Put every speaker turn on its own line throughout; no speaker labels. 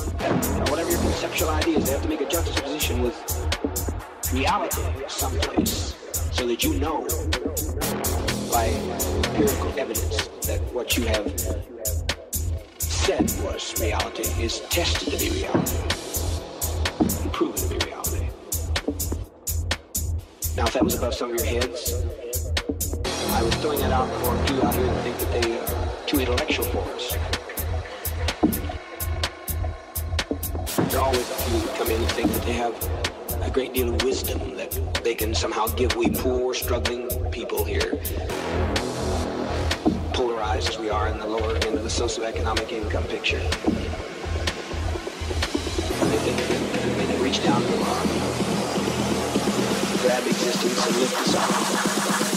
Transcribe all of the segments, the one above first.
concepts, whatever your conceptual ideas, they have to make a juxtaposition with reality someplace so that you know by empirical evidence that what you have said was reality is tested to be reality and proven to be reality. Now, if that was above some of your heads, I was throwing that out for you out here to think that they are too intellectual for us. Always come in and think that they have a great deal of wisdom that they can somehow give we poor, struggling people here, polarized as we are in the lower end of the socioeconomic income picture. They think that they can reach down to our grab existence and lift us up.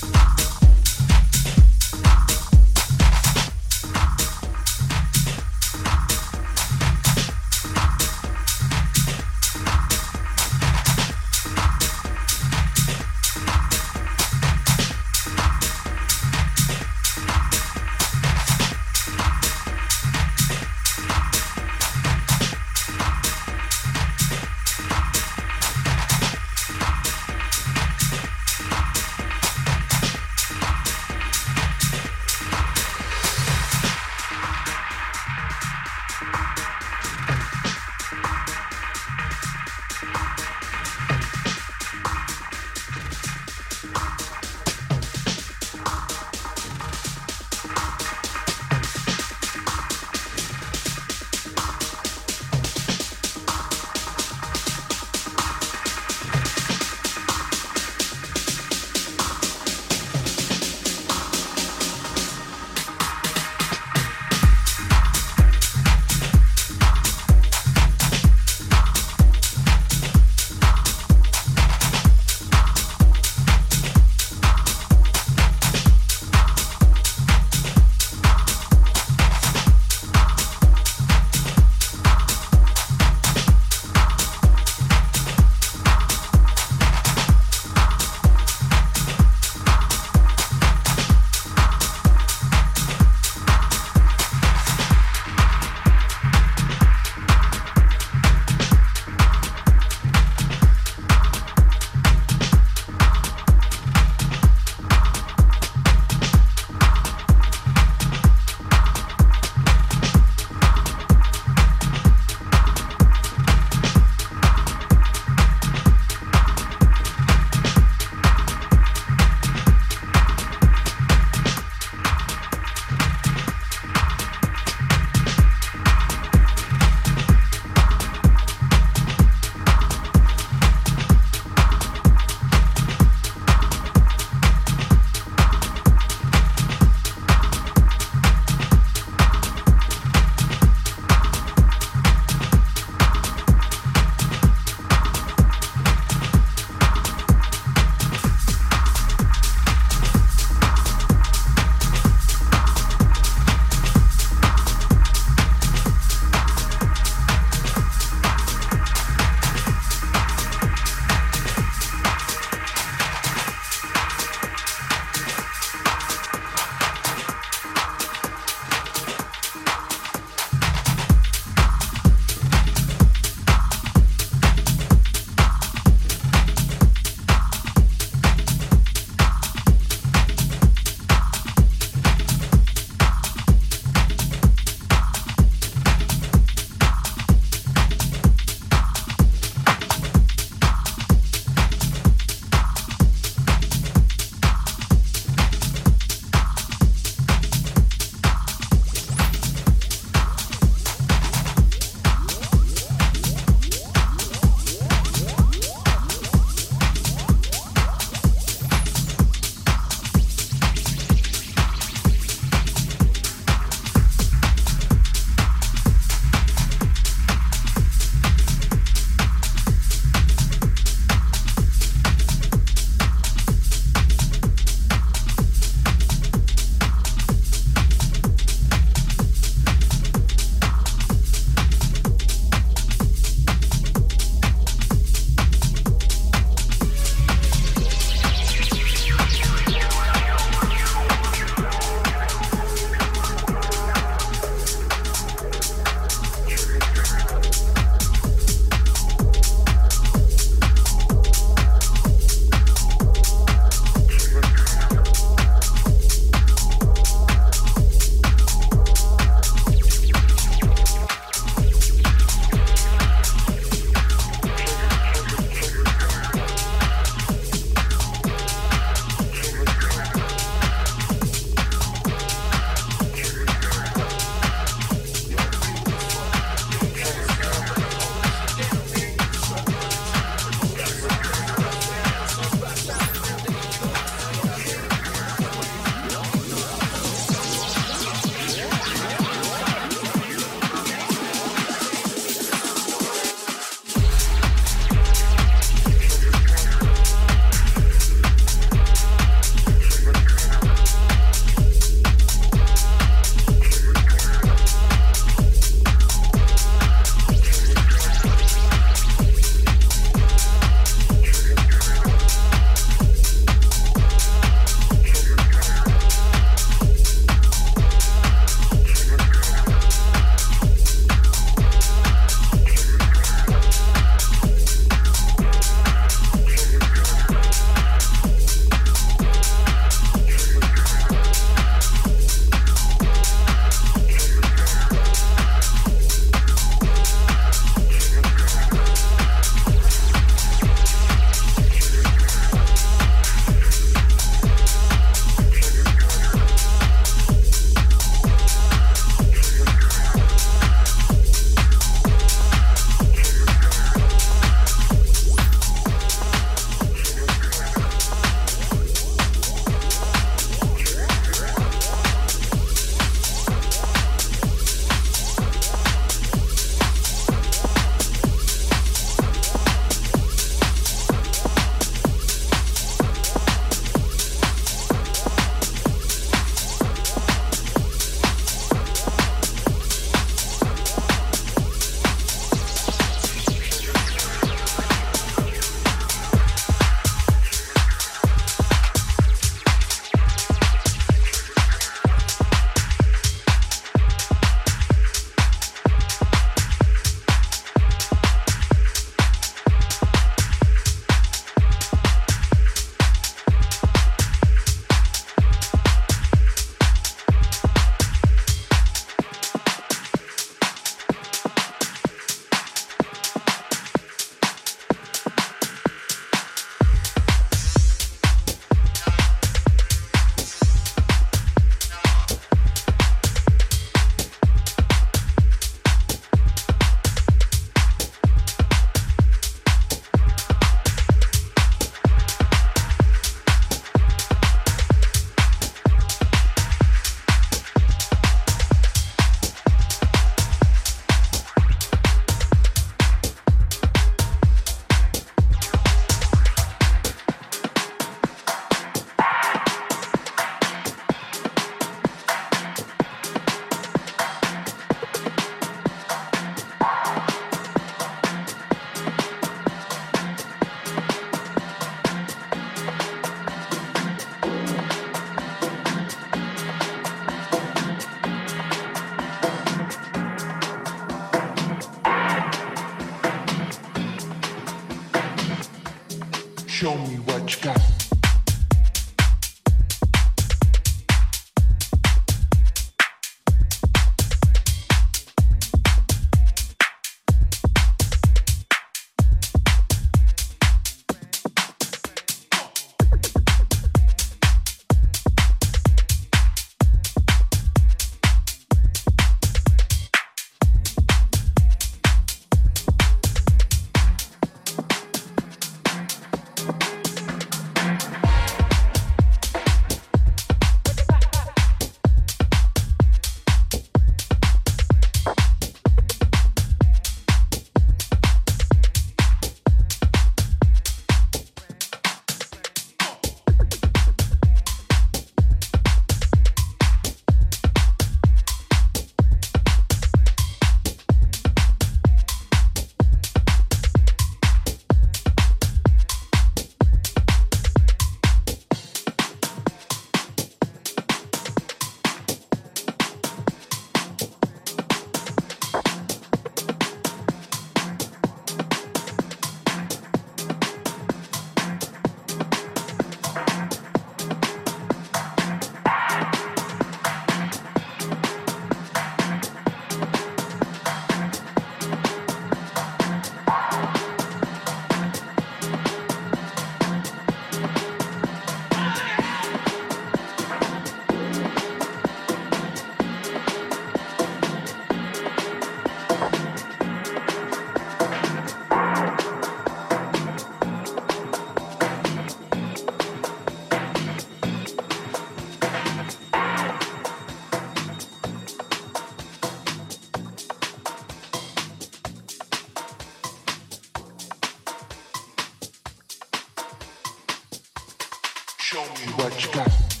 Show me what
you got.